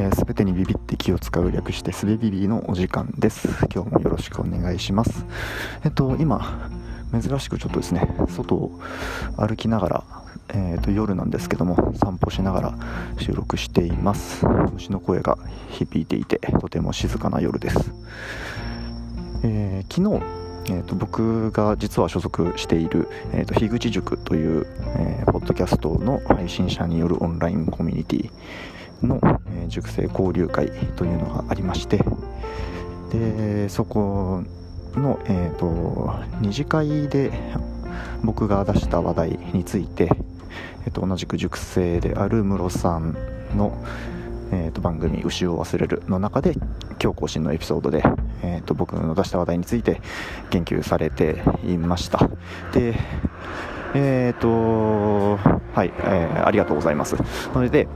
えー、全てにビビって気を使う略してすべビビのお時間です。今日もよろしくお願いします。えっと今珍しくちょっとですね外を歩きながらえーと、夜なんですけども散歩しながら収録しています。虫の声が響いていてとても静かな夜です、えー、昨日えーと、僕が実は所属している、えーと、樋口塾という、えー、ポッドキャストの配信者によるオンラインコミュニティの、えー、塾生交流会というのがありましてでそこの、えーと、二次会で僕が出した話題について、えー、と同じく塾生であるムロさんの、えー、と番組「牛を忘れる」の中で今日更新のエピソードで、えー、と僕の出した話題について言及されていました。でえっ、ー、とはい、えー、ありがとうございます。それで、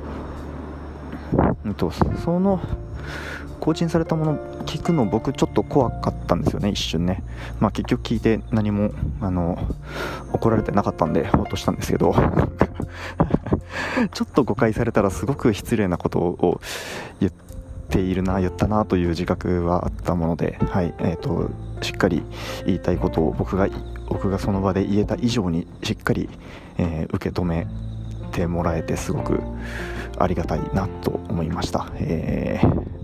と、その更新されたもの聞くの僕ちょっと怖かったんですよね一瞬ね。まあ結局聞いて何もあの怒られてなかったんでほっとしたんですけど。ちょっと誤解されたらすごく失礼なことを言っているな言ったなという自覚はあったもので。はいえーと、しっかり言いたいことを僕が僕がその場で言えた以上にしっかり、えー、受け止めてもらえてすごくありがたいなと思いました、えー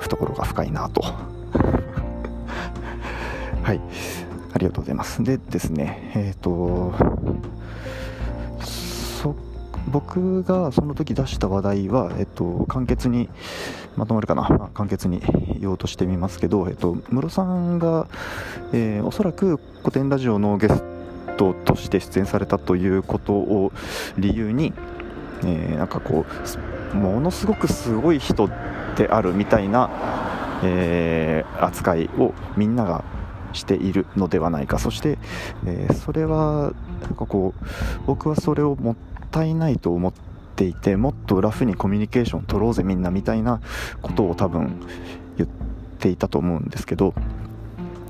懐が深いなと。はい。ありがとうございます。でですねえっ、ー、と僕がその時出した話題は、えっと、簡潔にまとまるかな、まあ、簡潔に言おうとしてみますけど、えっと、室さんが、えー、おそらく古典ラジオのゲストとして出演されたということを理由に、えー、なんかこうものすごくすごい人であるみたいな、えー、扱いをみんながしているのではないか。そして、えー、それはなんかこう僕はそれをもったいないと思っていてもっとラフにコミュニケーション取ろうぜみんなみたいなことを多分言っていたと思うんですけど、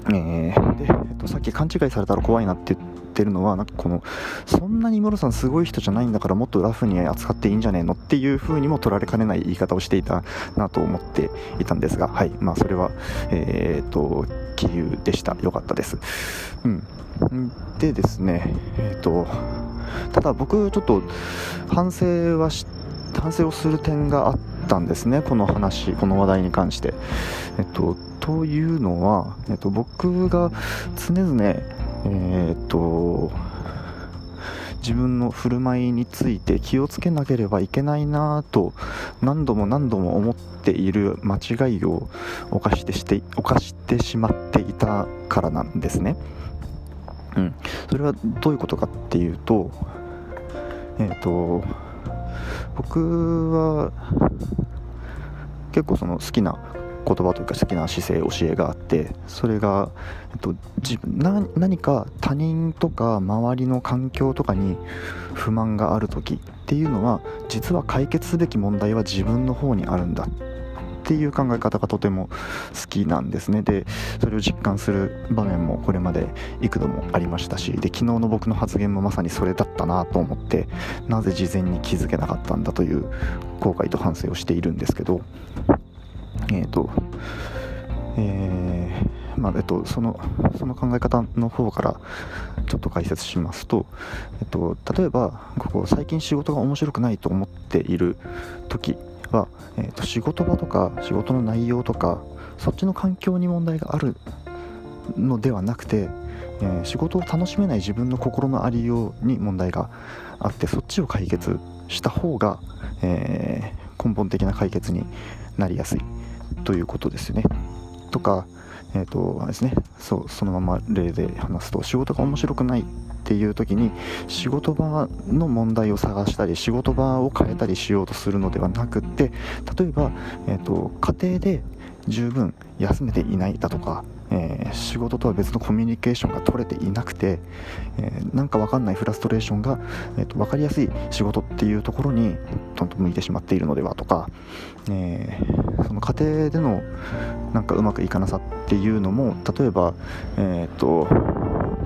えー、でえっと、さっき勘違いされたら怖いなって言ってるのはなんかこのそんなにムロさんすごい人じゃないんだからもっとラフに扱っていいんじゃねえのっていう風にも取られかねない言い方をしていたなと思っていたんですがはい。まあそれはえー、っと気流でした。よかったです。うん。でですねえー、っとただ僕ちょっと反省はし反省をする点があったんですねこの話この話題に関して。えっとというのは、えっと、僕が常々えー、っと自分の振る舞いについて気をつけなければいけないなぁと何度も何度も思っている間違いを犯してして犯してしまっていたからなんですね。うん、それはどういうことかっていうとえっ、ー、と僕は結構その好きな言葉というか好きな姿勢教えがあってそれが、えっと、自分何か他人とか周りの環境とかに不満がある時っていうのは実は解決すべき問題は自分の方にあるんだっていう考え方がとても好きなんですね。でそれを実感する場面もこれまで幾度もありましたしで昨日の僕の発言もまさにそれだったなと思ってなぜ事前に気づけなかったんだという後悔と反省をしているんですけどえっ、ー、と、えー、まあ、えっと、その、その考え方の方からちょっと解説しますと、えっと、例えば、ここ最近仕事が面白くないと思っている時は、えっと、仕事場とか仕事の内容とか、そっちの環境に問題があるのではなくて、えー、仕事を楽しめない自分の心のありように問題があってそっちを解決した方が、えー、根本的な解決になりやすい。ということですね。とか、えーとあれですね、そうそのまま例で話すと仕事が面白くないっていう時に仕事場の問題を探したり仕事場を変えたりしようとするのではなくって例えば、えーと家庭で十分休めていないだとかえー、仕事とは別のコミュニケーションが取れていなくて、えー、なんか分かんないフラストレーションが、えーと、分かりやすい仕事っていうところにどんどん向いてしまっているのではとか、えー、その家庭でのなんかうまくいかなさっていうのも例えば、えーと、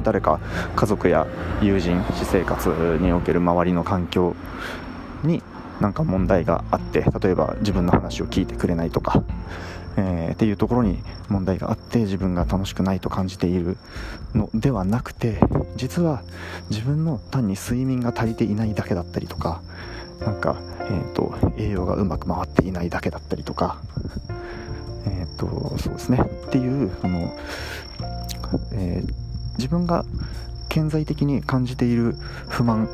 誰か家族や友人私生活における周りの環境になんか問題があって例えば自分の話を聞いてくれないとか、えー、っていうところに問題があって自分が楽しくないと感じているのではなくて実は自分の単に睡眠が足りていないだけだったりとかなんか、えーと、栄養がうまく回っていないだけだったりとか、えーと、そうですね。っていうその、えー、自分が顕在的に感じている不満っ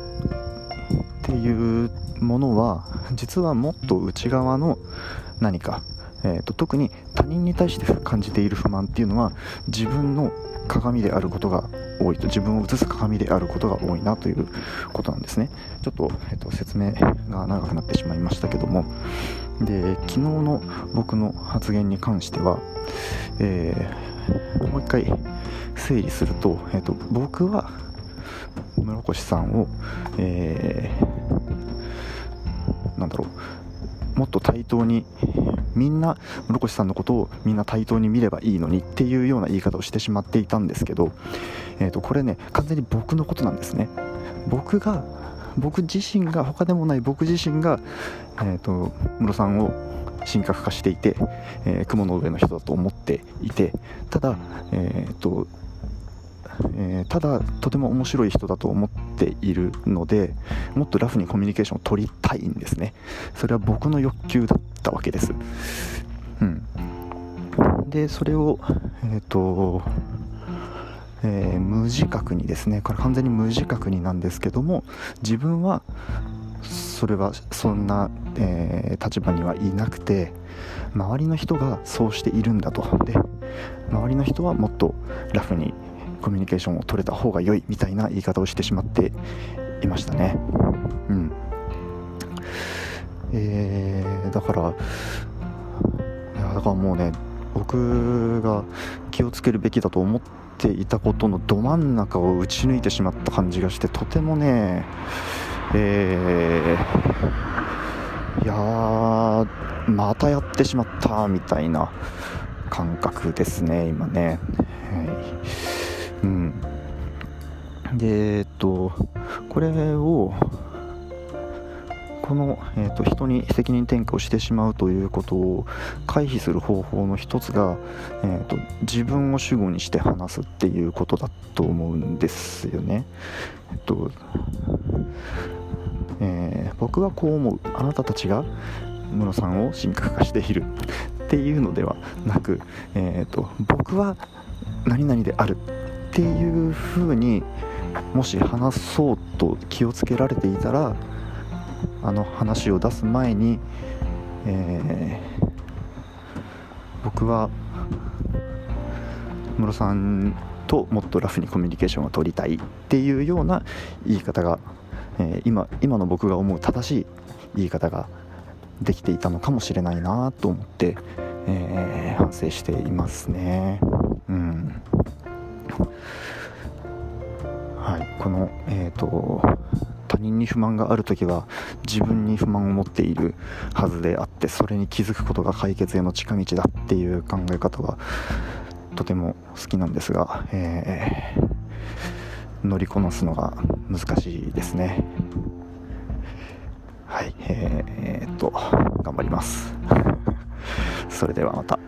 ていうものは実はもっと内側の何か、えーと、特に他人に対して感じている不満っていうのは自分の鏡であることが多いと自分を映す鏡であることが多いなということなんですね。ちょっと,、えーと、説明が長くなってしまいましたけども。で昨日の僕の発言に関しては、えー、もう一回整理すると,、えーと僕は室越さんを、えー、なんだろうもっと対等にみんな室越さんのことをみんな対等に見ればいいのにっていうような言い方をしてしまっていたんですけど、えー、とこれね完全に僕のことなんですね。僕が僕自身が他でもない僕自身が、えーと、室さんを神格化していて、えー、雲の上の人だと思っていてただ、えーとえー、ただとても面白い人だと思っているのでもっとラフにコミュニケーションを取りたいんですね。それは僕の欲求だったわけです。うん。でそれをえっ、ー、とえー、無自覚にですね。これ完全に無自覚になんですけども自分はそれはそんな、えー、立場にはいなくて周りの人がそうしているんだと。で周りの人はもっとラフにコミュニケーションを取れた方が良いみたいな言い方をしてしまっていましたね。うん。えー、だからだからもうね僕が気をつけるべきだと思っていたことのど真ん中を打ち抜いてしまった感じがしてとてもねえー、いやまたやってしまったみたいな感覚ですね今ね、はい。うん、でえっとこれをこの、えーと、人に責任転嫁をしてしまうということを回避する方法の一つが、えーと、自分を主語にして話すっていうことだと思うんですよね。えっとえー、僕はこう思うあなたたちが室さんを神格化しているっていうのではなく、えーと僕は何々であるっていう風にもし話そうと気をつけられていたらあの話を出す前に、えー、僕はムロさんともっとラフにコミュニケーションを取りたいっていうような言い方が、えー、今今の僕が思う正しい言い方ができていたのかもしれないなと思って、えー、反省していますね。うんはい、この、えーと、他人に不満がある時は自分に不満を持っているはずであってそれに気づくことが解決への近道だっていう考え方はとても好きなんですが、えー、乗りこなすのが難しいですね。はいえー、っと頑張ります。それではまた。